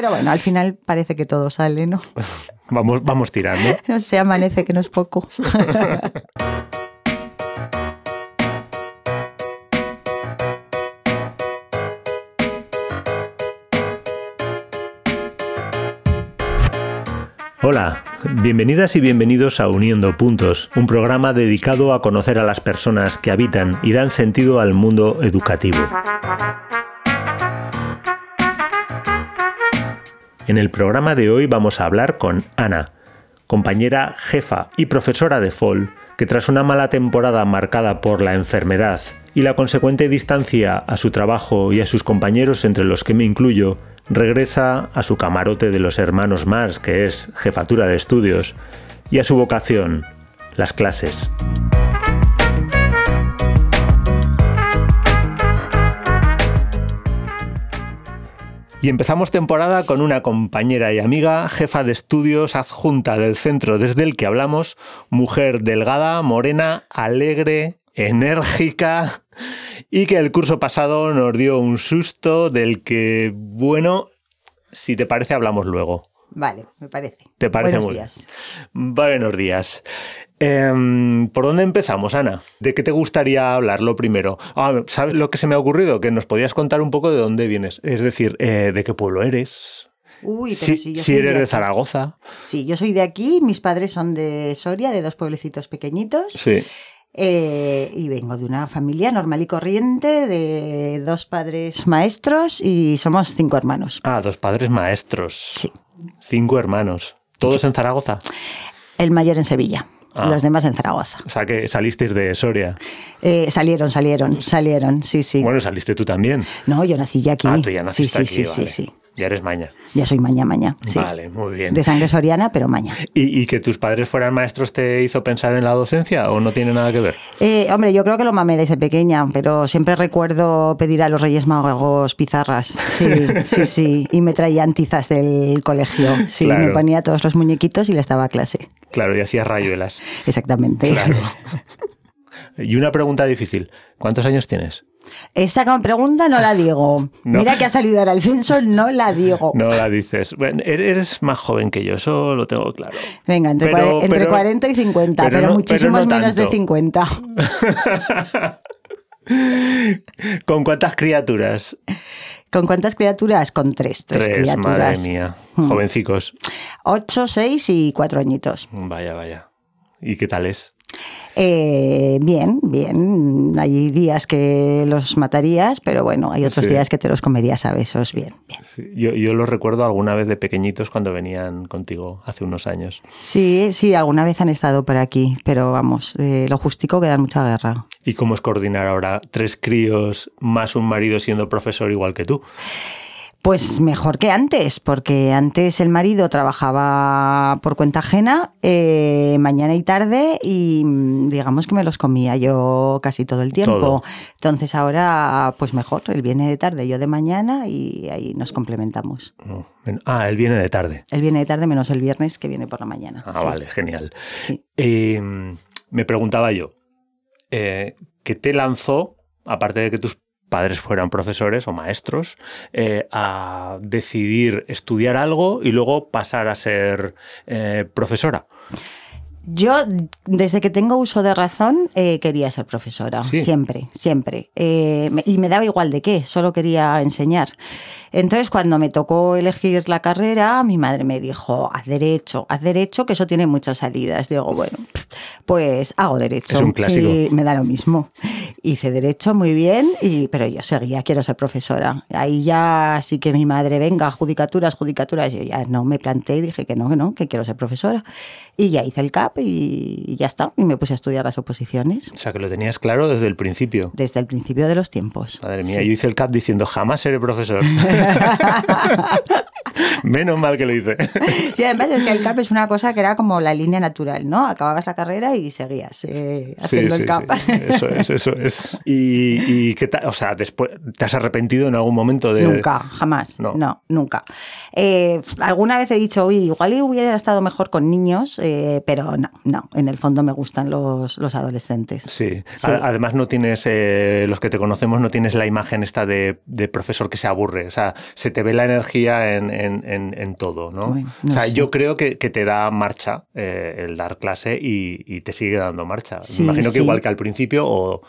Pero bueno, al final parece que todo sale, ¿no? Vamos, vamos tirando. No se amanece que no es poco. Hola, bienvenidas y bienvenidos a Uniendo Puntos, un programa dedicado a conocer a las personas que habitan y dan sentido al mundo educativo. En el programa de hoy vamos a hablar con Ana, compañera jefa y profesora de FOL, que tras una mala temporada marcada por la enfermedad y la consecuente distancia a su trabajo y a sus compañeros entre los que me incluyo, regresa a su camarote de los hermanos Mars, que es jefatura de estudios, y a su vocación, las clases. Y empezamos temporada con una compañera y amiga, jefa de estudios adjunta del centro desde el que hablamos, mujer delgada, morena, alegre, enérgica y que el curso pasado nos dio un susto del que, bueno, si te parece, hablamos luego. Vale, me parece. ¿Te parece Buenos muy días. Buenos días. Em, ¿Por dónde empezamos, Ana? ¿De qué te gustaría hablar lo primero? Ah, ¿Sabes lo que se me ha ocurrido? Que nos podías contar un poco de dónde vienes. Es decir, eh, ¿de qué pueblo eres? Uy, pero Si, si yo si soy eres de. Zaragoza. Sí, yo soy de aquí, mis padres son de Soria, de dos pueblecitos pequeñitos. Sí. Eh, y vengo de una familia normal y corriente, de dos padres maestros y somos cinco hermanos. Ah, dos padres maestros. Sí. Cinco hermanos. ¿Todos en Zaragoza? El mayor en Sevilla, Ah. los demás en Zaragoza. O sea que salisteis de Soria. Eh, salieron, salieron, salieron, sí, sí. Bueno, saliste tú también. No, yo nací ya aquí. Ah, tú ya sí, naciste sí, aquí, sí, vale. sí, sí. Ya eres maña. Ya soy maña, maña. sí. Vale, muy bien. De sangre soriana, pero maña. ¿Y, y que tus padres fueran maestros te hizo pensar en la docencia o no tiene nada que ver? Eh, hombre, yo creo que lo mamé desde pequeña, pero siempre recuerdo pedir a los Reyes Magos pizarras. Sí, sí, sí. Y me traían tizas del colegio. Sí, Claro. me ponía todos los muñequitos y les daba clase. Claro, y hacías rayuelas. Exactamente. Claro. Y una pregunta difícil. ¿Cuántos años tienes? Esa pregunta no la digo. No. Mira que ha salido ahora el censo, no la digo. No la dices. Bueno, er- eres más joven que yo, eso lo tengo claro. Venga, entre, Pero- cuare- entre pero- 40 y 50, pero pero, no- muchísimos no menos de tanto. 50. ¿Con cuántas criaturas? ¿Con cuántas criaturas? Con tres, tres, madre criaturas. mía. Hmm. Jovencicos. Ocho, seis y cuatro añitos. Vaya, vaya. ¿Y qué tal es? Eh, bien, bien. Hay días que los matarías, pero bueno, hay otros Sí. días que te los comerías a besos. Bien, bien. Sí, Yo, yo los recuerdo alguna vez de pequeñitos cuando venían contigo hace unos años. Sí, sí, alguna vez han estado por aquí, pero vamos, eh, lo justico que dan mucha guerra. ¿Y cómo es coordinar ahora tres críos más un marido siendo profesor igual que tú? Pues mejor que antes, porque antes el marido trabajaba por cuenta ajena, eh, mañana y tarde, y mm, digamos que me los comía yo casi todo el tiempo. Todo. Entonces ahora, pues mejor, él viene de tarde, yo de mañana, y ahí nos complementamos. Oh, Ah, él viene de tarde. Él viene de tarde menos el viernes que viene por la mañana. Ah, Sí, vale, genial. sí. Eh, me preguntaba yo, eh, ¿qué te lanzó, aparte de que tus padres fueran profesores o maestros, eh, a decidir estudiar algo y luego pasar a ser eh, profesora? Yo, desde que tengo uso de razón, eh, quería ser profesora. Sí. Siempre, siempre. Eh, me- y me daba igual de qué, solo quería enseñar. Entonces, cuando me tocó elegir la carrera, mi madre me dijo, haz derecho, haz derecho, que eso tiene muchas salidas. Digo, bueno, pues hago derecho. Es un clásico. Sí, me da lo mismo. Hice derecho muy bien, y, pero yo seguía, quiero ser profesora. Ahí ya sí que mi madre, venga, judicaturas, judicaturas. Yo ya no me planteé y dije que no, que no, que quiero ser profesora. Y ya hice el CAP y, y ya está. Y me puse a estudiar las oposiciones O sea, que lo tenías claro desde el principio. desde el principio de los tiempos. Madre mía, Sí. yo hice el CAP diciendo jamás seré profesor. Menos mal que lo hice. Sí, además es que el CAP es una cosa que era como la línea natural, ¿no? Acababas la carrera y seguías eh, haciendo Sí, el CAP. sí. Eso es, eso es. ¿Y, y qué tal? O sea, después, ¿te has arrepentido en algún momento de...? Nunca, jamás. No. No, nunca. Eh, alguna vez he dicho, uy, igual hubiera estado mejor con niños, eh, pero no, no. En el fondo me gustan los, los adolescentes. Sí. Además no tienes, los que te conocemos, no tienes la imagen esta de, de profesor que se aburre. O sea, se te ve la energía en, en- en, todo, ¿no? Bueno, o sea, sé. yo creo que, que te da marcha eh, el dar clase y, y te sigue dando marcha. Sí, Me imagino que igual que al principio o...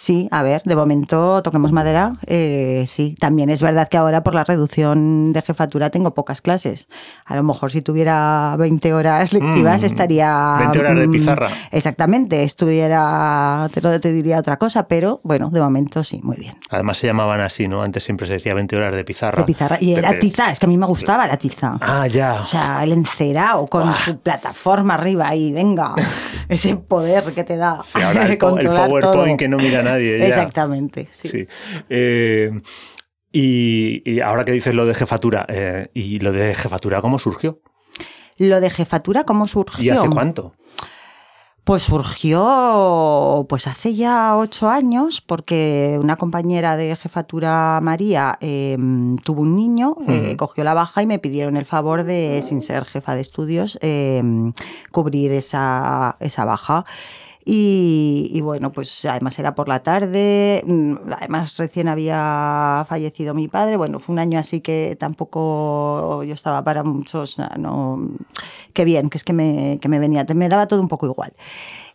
Sí, a ver, de momento toquemos madera. eh, sí, también es verdad que ahora por la reducción de jefatura tengo pocas clases. A lo mejor si tuviera 20 horas lectivas Mm, estaría... 20 horas de mm, pizarra. Exactamente, estuviera, te, lo- te diría otra cosa, pero bueno, de momento sí, muy bien. Además se llamaban así, ¿no? Antes siempre se decía 20 horas de pizarra. De pizarra. Y Pero- la tiza, es que a mí me gustaba la tiza. Ah, ya. O sea, el encerado con su plataforma arriba y venga, ese poder que te da. Sí, ahora el, el PowerPoint todo. que no mira nadie. ya. Exactamente, sí. Sí. Eh, y, y ahora que dices lo de jefatura, eh, ¿y lo de jefatura cómo surgió? Lo de jefatura, ¿cómo surgió? ¿Y hace cuánto? Pues surgió pues hace ya ocho años, porque una compañera de jefatura, María, eh, tuvo un niño, eh, cogió la baja y me pidieron el favor de, sin ser jefa de estudios, eh, cubrir esa, esa baja. Y, y bueno, pues además era por la tarde, mm, además recién había fallecido mi padre, bueno, fue un año así que tampoco yo estaba para muchos, no, qué bien, que es que me, que me venía, me daba todo un poco igual.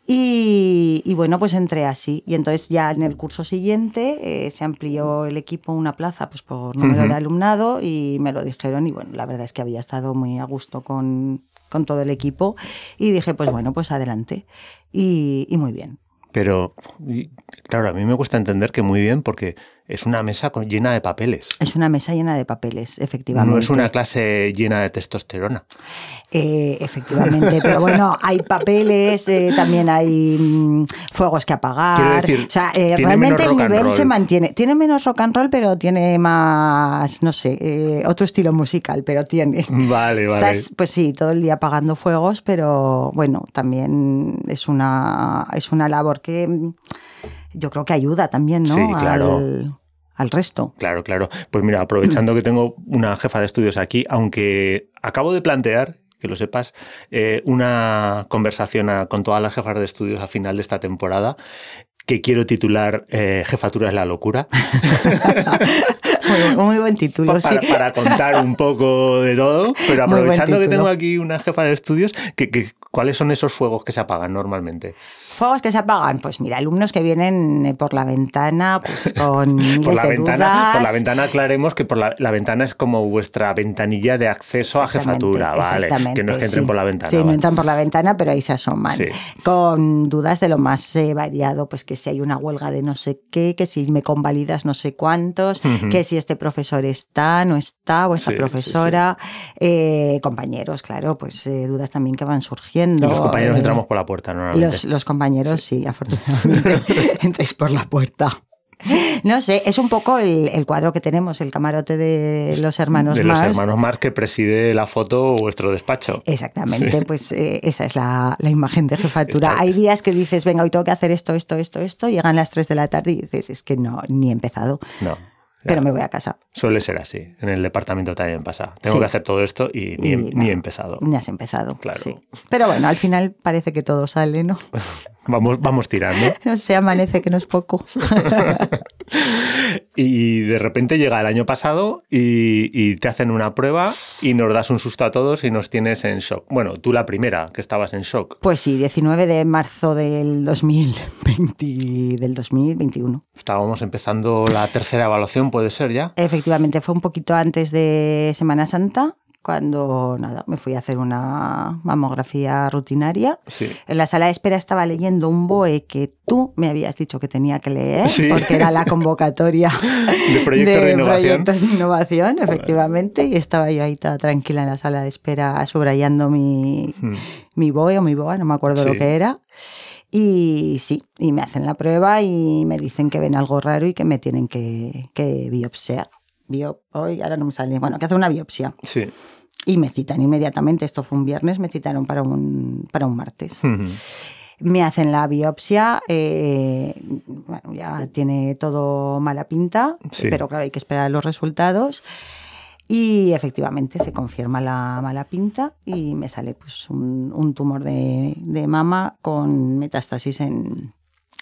Y, y bueno, pues entré así. Y entonces ya en el curso siguiente eh, se amplió el equipo una plaza pues por número de alumnado y me lo dijeron y bueno, la verdad es que había estado muy a gusto con, con todo el equipo y dije pues bueno, pues adelante. Y, muy bien. Pero, claro, a mí me cuesta entender que muy bien porque es una mesa con- llena de papeles. Es una mesa llena de papeles, efectivamente. No es una clase llena de testosterona. Eh, efectivamente, pero bueno, hay papeles, eh, también hay mm, fuegos que apagar. Quiero decir, o sea, eh, realmente el nivel se mantiene. Tiene menos rock and roll, pero tiene más, no sé, eh, otro estilo musical, pero tiene. Vale, vale. Estás, pues sí, todo el día apagando fuegos, pero bueno, también es una, es una labor que mm, yo creo que ayuda también, ¿no? Sí, claro. Al, al resto. Claro, claro. Pues mira, aprovechando que tengo una jefa de estudios aquí, aunque acabo de plantear, que lo sepas, eh, una conversación a- con todas las jefas de estudios al final de esta temporada que quiero titular eh, Jefatura es la locura, Muy, muy buen título, sí. para, contar un poco de todo, pero aprovechando que tengo aquí una jefa de estudios, que, que- ¿cuáles son esos fuegos que se apagan normalmente? Fuegos que se apagan, pues mira, alumnos que vienen eh, por la ventana, pues con miles Por la, de ventana, dudas. por la ventana aclaremos que por la, la ventana es como vuestra ventanilla de acceso a jefatura, ¿vale? Que no es que entren sí. por la ventana. Sí, no entran por la ventana, pero ahí se asoman. Sí. Con dudas de lo más eh, variado, pues que si hay una huelga de no sé qué, que si me convalidas no sé cuántos, que si este profesor está, no está, o esta Sí, sí, profesora, eh, compañeros, claro, pues eh, dudas también que van surgiendo. los compañeros eh, entramos por la puerta normalmente. Los, los compañeros, sí, afortunadamente, entráis por la puerta. No sé, es un poco el, el cuadro que tenemos, el camarote de los hermanos de los Mars. hermanos Mars que preside la foto vuestro despacho. Exactamente, Sí. pues eh, esa es la, la imagen de jefatura. Está- Hay días que dices, venga, hoy tengo que hacer esto, esto, esto, esto, llegan las 3 de la tarde y dices, es que no, ni he empezado, No. Pero me voy a casa. Suele ser así. En el departamento también pasa. Tengo Sí. que hacer todo esto y ni, Y he- ni he empezado. Ni has empezado, Claro. sí. Pero bueno, al final parece que todo sale, ¿no? Vamos, vamos tirando. No sé, amanece que no es poco. Y de repente llega el año pasado y, y te hacen una prueba y nos das un susto a todos y nos tienes en shock. Bueno, tú la primera, que estabas en shock. Pues sí, 19 de marzo del 2020, del 2021. Estábamos empezando la tercera evaluación, puede ser ya. Efectivamente, fue un poquito antes de Semana Santa, cuando nada, me fui a hacer una mamografía rutinaria. Sí. En la sala de espera estaba leyendo un BOE que tú me habías dicho que tenía que leer, Sí. porque era la convocatoria De proyectos de, innovación. proyectos de innovación, efectivamente, y estaba yo ahí toda tranquila en la sala de espera subrayando mi, Mm. mi BOE o mi BOA, no me acuerdo lo Sí. que era. Y sí, y me hacen la prueba y me dicen que ven algo raro y que me tienen que, que biopsiar. Hoy, ahora no me sale. Bueno, que hacer una biopsia. Sí. Y me citan inmediatamente, esto fue un viernes, me citaron para un, para un martes. Me hacen la biopsia, eh, bueno, ya tiene todo mala pinta, Sí. pero claro, hay que esperar los resultados. Y efectivamente se confirma la mala pinta y me sale pues, un, un tumor de, de mama con metástasis en,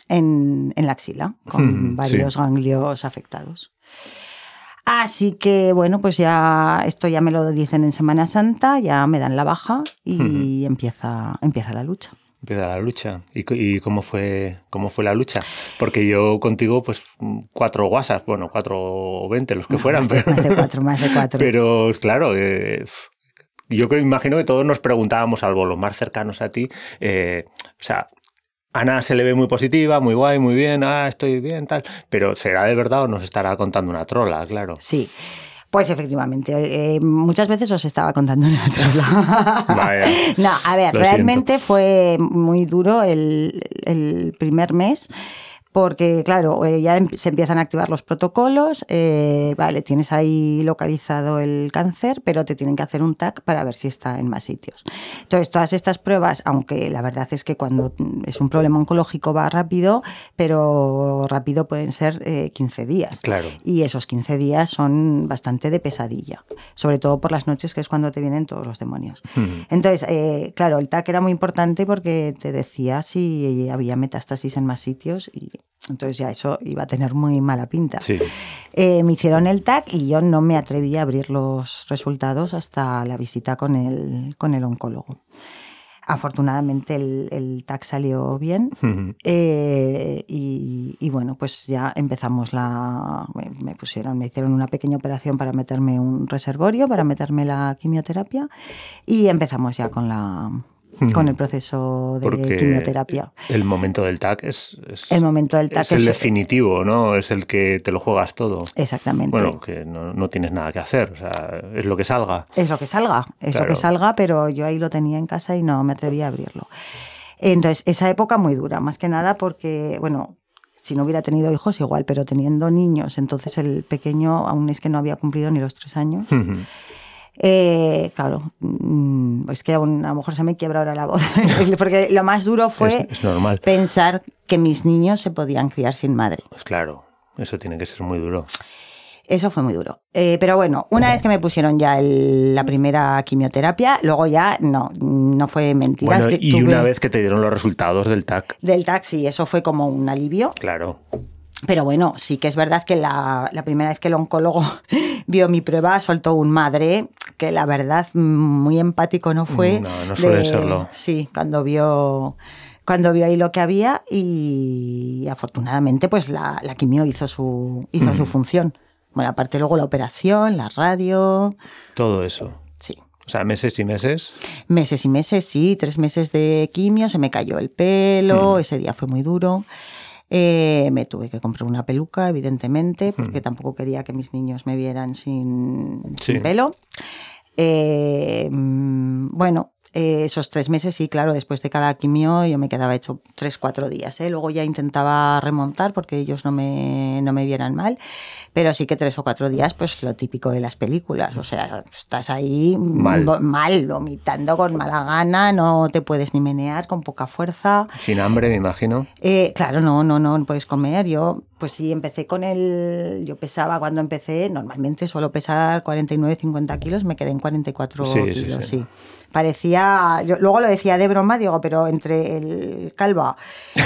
en, en la axila, con sí. varios ganglios afectados. Así que bueno, pues ya esto ya me lo dicen en Semana Santa, ya me dan la baja y empieza, empieza la lucha. Empieza la lucha. ¿Y, cómo, fue, cómo fue la lucha? Porque yo contigo, pues cuatro WhatsApp, bueno, cuatro o veinte, los que fueran. Más de, pero, más de cuatro, más de cuatro. Pero claro, eh, yo creo, imagino que todos nos preguntábamos, algo los más cercanos a ti, eh, o sea, Ana se le ve muy positiva, muy guay, muy bien, ah, estoy bien, tal, pero ¿será de verdad o nos estará contando una trola, claro? Sí. Pues efectivamente, eh, muchas veces os estaba contando una trola. Vaya, no, a ver, realmente fue muy duro el, el primer mes porque claro, eh, ya em, se empiezan a activar los protocolos, eh, vale, tienes ahí localizado el cáncer, pero te tienen que hacer un TAC para ver si está en más sitios. Entonces, todas estas pruebas, aunque la verdad es que cuando es un problema oncológico va rápido, pero rápido pueden ser 15 eh, días. Claro. Y esos 15 días son bastante de pesadilla, sobre todo por las noches, que es cuando te vienen todos los demonios. Entonces, claro, el TAC era muy importante porque te decía si había metástasis en más sitios y entonces ya eso iba a tener muy mala pinta. Eh, me hicieron el TAC y yo no me atreví a abrir los resultados hasta la visita con el, con el oncólogo. Afortunadamente el, el TAC salió bien eh, y, bueno, pues ya empezamos la... Me pusieron, me hicieron una pequeña operación para meterme un reservorio, para meterme la quimioterapia y empezamos ya con la, con el proceso de quimioterapia. El momento del TAC es, el momento del TAC es, el definitivo, ¿no? Es el que te lo juegas todo. Exactamente. Bueno, que no, tienes nada que hacer, o sea, es lo que salga. Es lo que salga, es lo que salga, pero yo ahí lo tenía en casa y no me atreví a abrirlo. Entonces, esa época muy dura, más que nada porque, bueno, si no hubiera tenido hijos igual, pero teniendo niños, entonces el pequeño aún es que no había cumplido ni los tres años. Eh, claro, mm, es que a, lo mejor se me quiebra ahora la voz, porque lo más duro fue pensar que mis niños se podían criar sin madre. Pues claro, eso tiene que ser muy duro. Eso fue muy duro. Eh, pero bueno, una vez que me pusieron ya la primera quimioterapia, luego ya no, no fue mentira. y una vez que te dieron los resultados del TAC. Del TAC, sí, eso fue como un alivio. Claro. Pero bueno, sí que es verdad que la, la, primera vez que el oncólogo vio mi prueba soltó un madre que la verdad muy empático no fue. No, no suele serlo. Sí, cuando vio cuando vio ahí lo que había y afortunadamente pues la, la quimio hizo su hizo su función. Bueno, aparte luego la operación, la radio. Todo eso. Sí. O sea, meses y meses. Meses y meses, sí. Tres meses de quimio, se me cayó el pelo, ese día fue muy duro. Eh, me tuve que comprar una peluca, evidentemente, porque tampoco quería que mis niños me vieran sin, pelo. Eh, mm, bueno, eh, esos tres meses, sí, claro, después de cada quimio yo me quedaba hecho tres, cuatro días. ¿eh? Luego ya intentaba remontar porque ellos no me, no me vieran mal, pero sí que tres o cuatro días, pues lo típico de las películas. O sea, estás ahí mal, mal vomitando con mala gana, no te puedes ni menear, con poca fuerza. Sin hambre, me imagino. Eh, claro, no, no, no puedes comer. Yo, pues sí, empecé con el. Yo pesaba cuando empecé, normalmente suelo pesar 49, 50 kilos, me quedé en 44 kilos, sí parecía, yo luego lo decía de broma, digo, pero entre el calva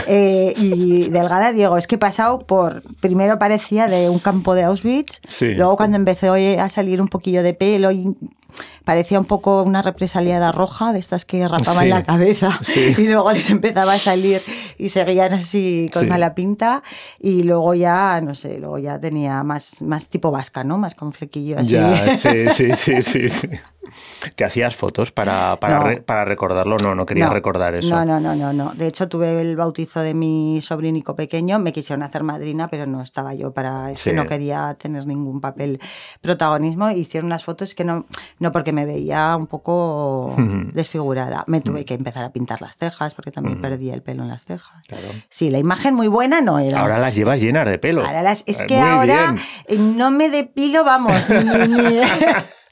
eh, y delgada, digo, es que he pasado por, primero parecía de un campo de Auschwitz, luego cuando empezó a salir un poquillo de pelo y parecía un poco una represaliada roja de estas que rapaban la cabeza y luego les empezaba a salir y seguían así con mala pinta y luego ya, no sé, luego ya tenía más, más tipo vasca, ¿no? Más con flequillo así. Ya, sí, sí, sí, sí. sí. ¿Te hacías fotos para, para, para recordarlo? No, no quería recordar eso. No, no, no, no, no. De hecho, tuve el bautizo de mi sobrinico pequeño, me quisieron hacer madrina, pero no estaba yo para eso, no quería tener ningún papel protagonismo. Hicieron unas fotos que no, no porque me veía un poco desfigurada. Me tuve que empezar a pintar las cejas porque también perdí el pelo en las cejas. Sí, la imagen muy buena no era. Ahora las llevas llenas de pelo. Ahora las, es que ahora no me depilo, vamos, ni,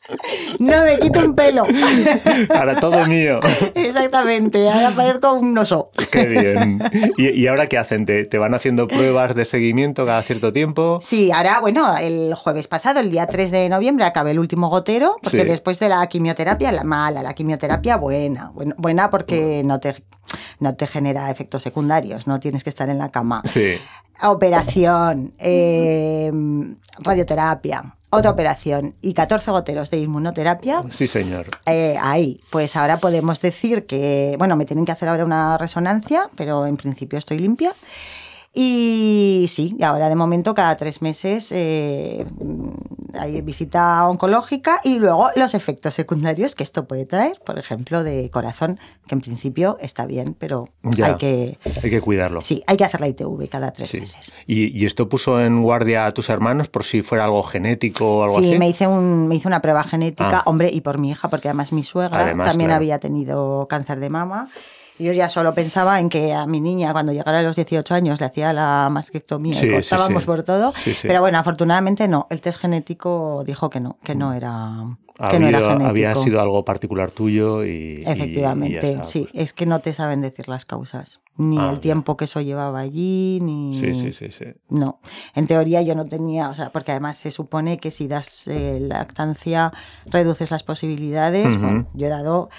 no me quito un pelo. Ahora todo mío. Exactamente, ahora parezco un oso. Qué bien. ¿Y, ahora qué hacen? ¿Te, van haciendo pruebas de seguimiento cada cierto tiempo? Sí, ahora, bueno, el jueves pasado, el día 3 de noviembre, acabé el último gotero, porque después de la quimioterapia, la mala, la quimioterapia buena. Buena porque no te, no te genera efectos secundarios, no tienes que estar en la cama. Sí. Operación, eh, radioterapia otra operación y 14 goteros de inmunoterapia. Sí, señor. Eh, ahí, pues ahora podemos decir que, bueno, me tienen que hacer ahora una resonancia, pero en principio estoy limpia. Y sí, ahora de momento cada tres meses eh, hay visita oncológica y luego los efectos secundarios que esto puede traer, por ejemplo, de corazón, que en principio está bien, pero Ya, hay que... Hay que cuidarlo. Sí, hay que hacer la ITV cada tres Sí. meses. ¿Y, y esto puso en guardia a tus hermanos por si fuera algo genético o algo Sí, así? me hice, un, me hice una prueba genética, Ah. hombre, y por mi hija, porque además mi suegra Además, también claro. había tenido cáncer de mama. Y Yo ya solo pensaba en que a mi niña, cuando llegara a los 18 años, le hacía la mastectomía Sí, y sí, por todo. Pero bueno, afortunadamente no. El test genético dijo que no, que no era, que no era genético. había sido algo particular tuyo y. y- y Efectivamente, está, sí. pues. Es que no te saben decir las causas. Ni Ah, el tiempo que eso llevaba allí, ni... Sí, sí, sí, sí. No, en teoría yo no tenía, o sea, porque además se supone que si das eh, lactancia reduces las posibilidades. Bueno, yo he dado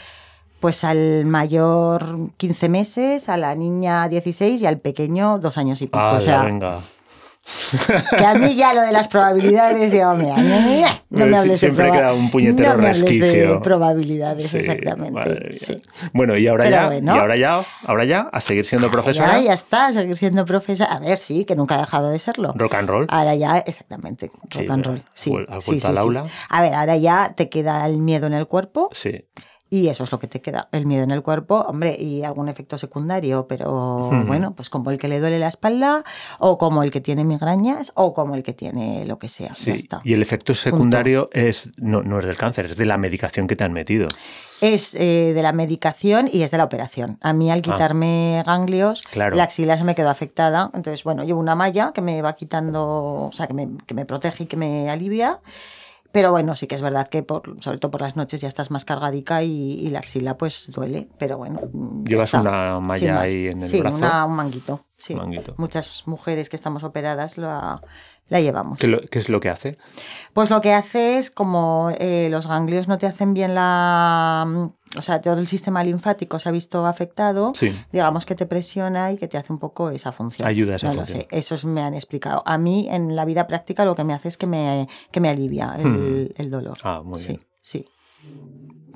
pues al mayor 15 meses, a la niña 16 y al pequeño dos años y pico. Ah, o sea, venga. que a mí ya lo de las probabilidades, digo, mira, no me hables de siempre proba- queda un puñetero no me hables de resquicio. probabilidades, Sí, exactamente. madre mía. sí. Bueno, y ahora Pero ya, bueno. y ahora ya, ahora ya, a seguir siendo profesora. Ya, ya está, seguir siendo profesora. A ver, sí, que nunca ha dejado de serlo. Rock and roll. Ahora ya, exactamente, rock Sí, and roll. Sí, al aula. A ver, ahora ya te queda el miedo en el cuerpo Sí. Y eso es lo que te queda, el miedo en el cuerpo, hombre, y algún efecto secundario, pero bueno, pues como el que le duele la espalda o como el que tiene migrañas o como el que tiene lo que sea, Sí, ya está. y el efecto secundario es no, no es del cáncer, es de la medicación que te han metido. Es eh, de la medicación y es de la operación. A mí al quitarme ganglios, Ah. Claro. la axila se me quedó afectada. Entonces, bueno, llevo una malla que me va quitando, o sea, que me, que me protege y que me alivia. Pero bueno, sí que es verdad que por, sobre todo por las noches ya estás más cargadica y, y la axila pues duele. Pero bueno. mm, Llevas está. una malla ahí en el sí, brazo. una- un manguito. Sí. Manguito. Muchas mujeres que estamos operadas la, la llevamos. ¿Qué, lo- qué es lo que hace? Pues lo que hace es como eh, los ganglios no te hacen bien la... mm, O sea, todo el sistema linfático se ha visto afectado. Sí. Digamos que te presiona y que te hace un poco esa función. Ayuda a esa no función. lo sé, esos me han explicado. A mí en la vida práctica lo que me hace es que me, que me alivia el, Hmm. el dolor. Ah, muy sí, bien. sí.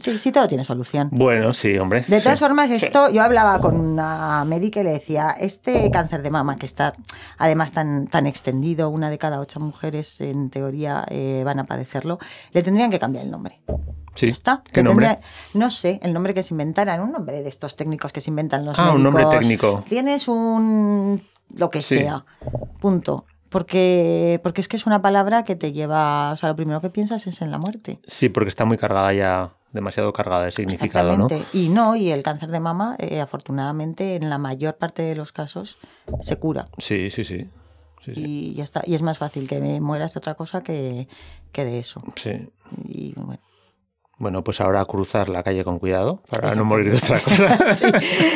Sí, sí, todo tiene solución. Bueno, sí, hombre. De todas sí. formas, esto yo hablaba con una médica y le decía, este cáncer de mama que está además tan, tan extendido, una de cada ocho mujeres en teoría eh, van a padecerlo, le tendrían que cambiar el nombre. Sí. Está. ¿Qué nombre? tendría- no sé, el nombre que se inventaran, un nombre de estos técnicos que se inventan los Ah, médicos. un nombre técnico. Tienes un... lo que Sí. sea. Punto. Porque, porque es que es una palabra que te lleva, o sea, lo primero que piensas es en la muerte. Sí, porque está muy cargada ya, demasiado cargada de significado, ¿no? Y no, y el cáncer de mama, eh, afortunadamente, en la mayor parte de los casos, se cura. Sí, sí, sí. Sí, sí. Y ya está. Y es más fácil que me mueras de otra cosa que, que de eso. Sí. Y bueno. Bueno, pues ahora cruzar la calle con cuidado para no Exactamente. morir de otra cosa. Sí,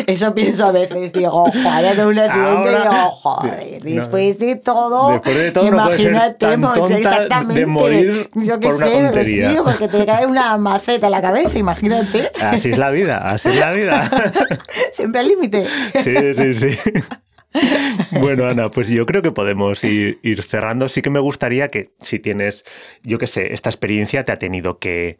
eso pienso a veces. Digo, joder, de un accidente, digo, joder, No. después de todo. Después de todo no ser imagínate, tan pues, tonta de exactamente. morir Yo qué por una sé, tontería. sí, porque te cae una maceta en la cabeza, imagínate. Así es la vida, así es la vida. Siempre al límite. Sí, sí, sí. Bueno, Ana, pues yo creo que podemos ir, ir cerrando. Sí que me gustaría que si tienes, yo qué sé, esta experiencia te ha tenido que,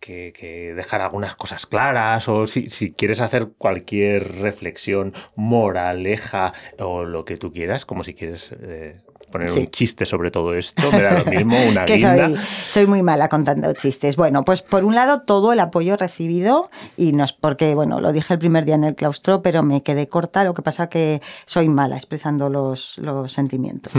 que- que dejar algunas cosas claras o si, si quieres hacer cualquier reflexión moraleja o lo que tú quieras, como si quieres eh, poner Sí. un chiste sobre todo esto, me da lo mismo, una que soy, soy muy mala contando chistes. Bueno, pues por un lado todo el apoyo recibido y no es porque, bueno, lo dije el primer día en el claustro, pero me quedé corta, lo que pasa que soy mala expresando los, los sentimientos.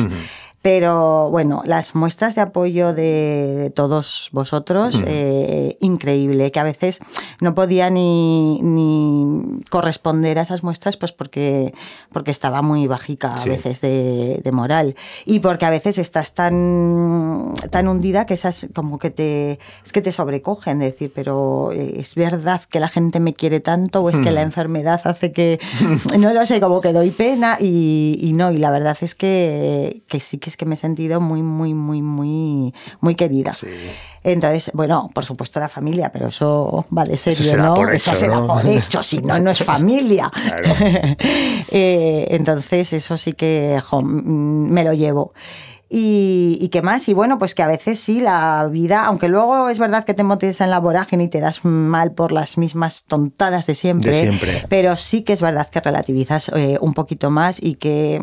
Pero bueno, las muestras de apoyo de, todos vosotros, eh, increíble, que a veces no podía ni, ni corresponder a esas muestras, pues porque, porque estaba muy bajica a Sí. veces de, de moral. Y porque a veces estás tan, tan hundida que esas como que te, es que te sobrecogen, de decir, pero eh, es verdad que la gente me quiere tanto o es que Hmm. la enfermedad hace que, no lo sé, como que doy pena y, y no, y la verdad es que, que sí que es que me he sentido muy, muy, muy, muy, muy querida. Sí. Entonces, bueno, por supuesto la familia, pero eso va de serio, será ¿no? por eso hecho, será ¿no? por hecho, si no, no es familia. Claro. Eh, entonces, eso sí que jo, mm, me lo llevo. Y, qué más, y bueno, pues que a veces sí, la vida, aunque luego es verdad que te motes en la vorágine y te das mal por las mismas tontadas de siempre, siempre. pero sí que es verdad que relativizas eh, un poquito más y que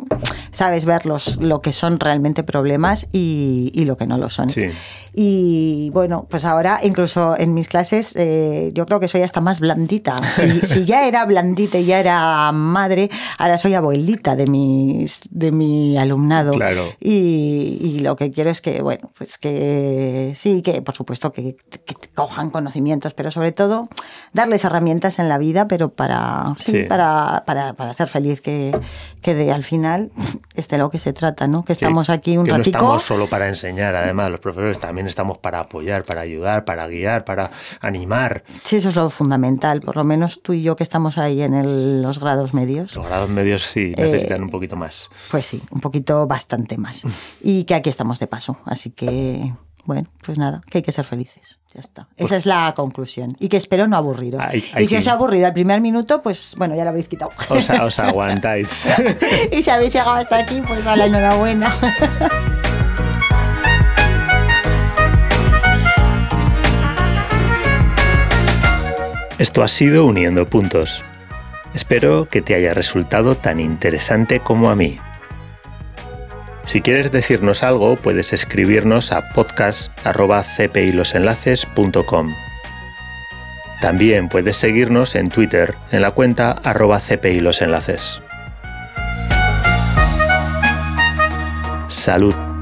sabes ver los, lo que son realmente problemas y, y lo que no lo son. Sí. Y bueno, pues ahora incluso en mis clases eh, yo creo que soy hasta más blandita. Si, ya era blandita y ya era madre, ahora soy abuelita de, mis, de mi alumnado. Claro. Y, lo que quiero es que, bueno, pues que sí, que por supuesto que, cojan conocimientos, pero sobre todo darles herramientas en la vida, pero para, Para, para, para, ser feliz, que, que de, al final es de lo que se trata, ¿no? Que estamos aquí un que ratico. No estamos solo para enseñar, además, los profesores también estamos para apoyar, para ayudar, para guiar, para animar. Sí, eso es lo fundamental, por lo menos tú y yo que estamos ahí en los grados medios. Los grados medios sí, necesitan un poquito más. Pues sí, un poquito bastante más. y que aquí estamos de paso, así que bueno, pues nada, que hay que ser felices. Ya está. Esa pues es la conclusión. Y que espero no aburriros. y si os ha aburrido al primer minuto, pues bueno, ya lo habréis quitado. Os, os aguantáis. y si habéis llegado hasta aquí, pues a la enhorabuena. Esto ha sido Uniendo Puntos. Espero que te haya resultado tan interesante como a mí. Si quieres decirnos algo, puedes escribirnos a podcast.cpilosenlaces.com. También puedes seguirnos en Twitter en la cuenta arroba cpilosenlaces. Salud.